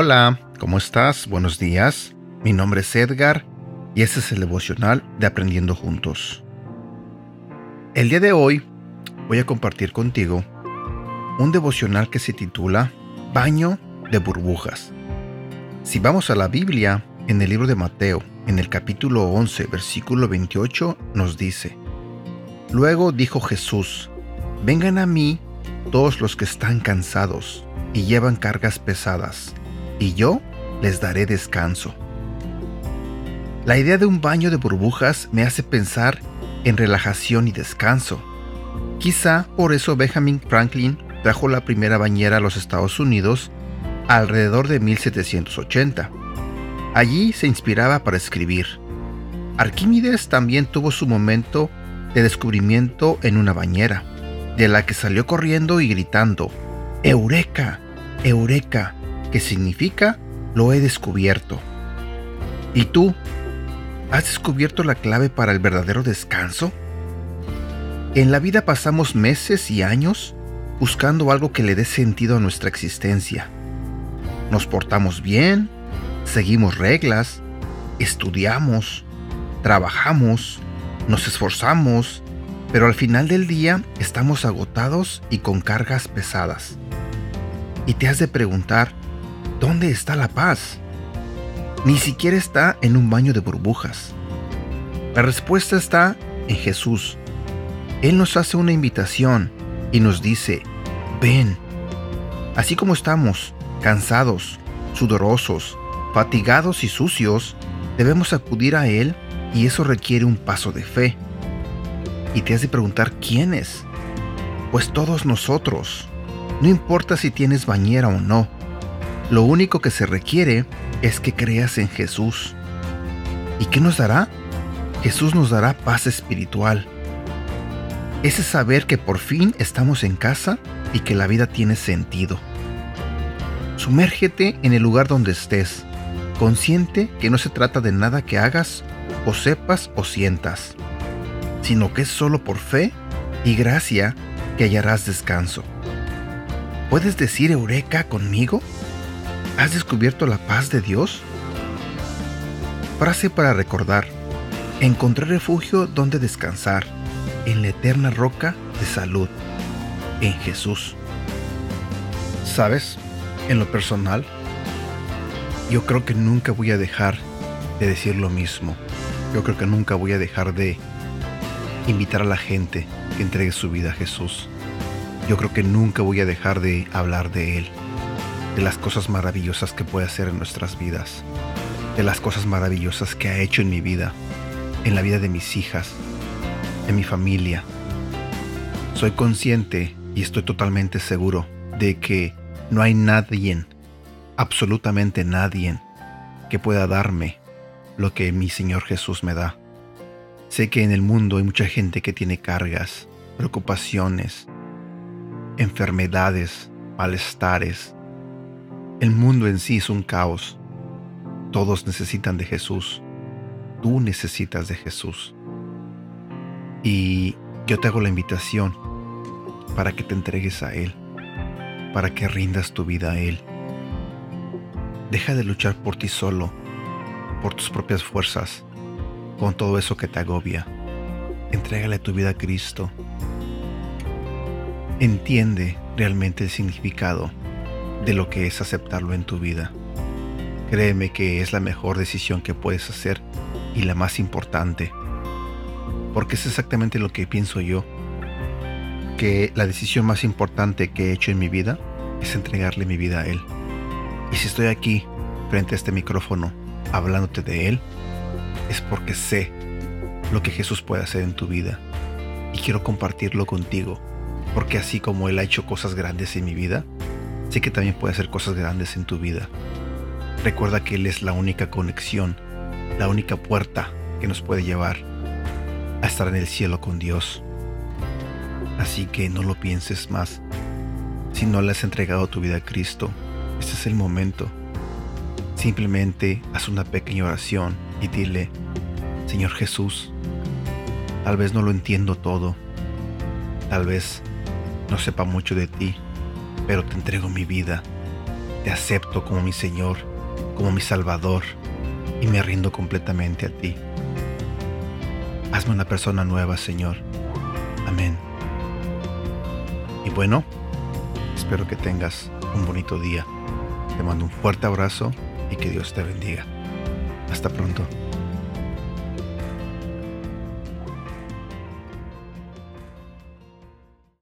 Hola, ¿cómo estás? Buenos días. Mi nombre es Edgar y este es el devocional de Aprendiendo Juntos. El día de hoy voy a compartir contigo un devocional que se titula Baño de burbujas. Si vamos a la Biblia, en el libro de Mateo, en el capítulo 11, versículo 28, nos dice, Luego dijo Jesús, Vengan a mí todos los que están cansados y llevan cargas pesadas, y yo les daré descanso. La idea de un baño de burbujas me hace pensar en relajación y descanso. Quizá por eso Benjamin Franklin trajo la primera bañera a los Estados Unidos alrededor de 1780 Allí se inspiraba para escribir. Arquímedes también tuvo su momento de descubrimiento en una bañera, de la que salió corriendo y gritando, Eureka, Eureka, que significa lo he descubierto. ¿Y tú? ¿Has descubierto la clave para el verdadero descanso? En la vida pasamos meses y años buscando algo que le dé sentido a nuestra existencia. Nos portamos bien, seguimos reglas, estudiamos, trabajamos, nos esforzamos, pero al final del día estamos agotados y con cargas pesadas. Y te has de preguntar, ¿dónde está la paz? Ni siquiera está en un baño de burbujas. La respuesta está en Jesús. Él nos hace una invitación y nos dice, ven. Así como estamos, cansados, sudorosos, fatigados y sucios, debemos acudir a Él y eso requiere un paso de fe. Y te has de preguntar quién es. Pues todos nosotros. No importa si tienes bañera o no. Lo único que se requiere es que creas en Jesús. ¿Y qué nos dará? Jesús nos dará paz espiritual. Ese saber que por fin estamos en casa y que la vida tiene sentido. Sumérgete en el lugar donde estés consciente que no se trata de nada que hagas o sepas o sientas, sino que es solo por fe y gracia que hallarás descanso. ¿Puedes decir Eureka conmigo? ¿Has descubierto la paz de Dios? Frase para recordar. Encontré refugio donde descansar, en la eterna roca de salud, en Jesús. ¿Sabes? En lo personal, yo creo que nunca voy a dejar de decir lo mismo. Yo creo que nunca voy a dejar de invitar a la gente que entregue su vida a Jesús. Yo creo que nunca voy a dejar de hablar de Él, de las cosas maravillosas que puede hacer en nuestras vidas, de las cosas maravillosas que ha hecho en mi vida, en la vida de mis hijas, en mi familia. Soy consciente y estoy totalmente seguro de que no hay nadie absolutamente nadie que pueda darme lo que mi Señor Jesús me da. Sé que en el mundo hay mucha gente que tiene cargas, preocupaciones, enfermedades, malestares. El mundo en sí es un caos. Todos necesitan de Jesús. Tú necesitas de Jesús. Y yo te hago la invitación para que te entregues a Él, para que rindas tu vida a Él Deja de luchar por ti solo, por tus propias fuerzas, con todo eso que te agobia. Entrégale tu vida a Cristo. Entiende realmente el significado de lo que es aceptarlo en tu vida. Créeme que es la mejor decisión que puedes hacer y la más importante. Porque es exactamente lo que pienso yo. Que la decisión más importante que he hecho en mi vida es entregarle mi vida a Él. Y si estoy aquí, frente a este micrófono, hablándote de Él, es porque sé lo que Jesús puede hacer en tu vida. Y quiero compartirlo contigo, porque así como Él ha hecho cosas grandes en mi vida, sé que también puede hacer cosas grandes en tu vida. Recuerda que Él es la única conexión, la única puerta que nos puede llevar a estar en el cielo con Dios. Así que no lo pienses más. Si no le has entregado tu vida a Cristo, este es el momento. Simplemente haz una pequeña oración y dile, Señor Jesús, tal vez no lo entiendo todo, tal vez no sepa mucho de ti, pero te entrego mi vida, te acepto como mi Señor, como mi Salvador y me rindo completamente a ti. Hazme una persona nueva, Señor. Amén. Y bueno, espero que tengas un bonito día. Te mando un fuerte abrazo y que Dios te bendiga. Hasta pronto.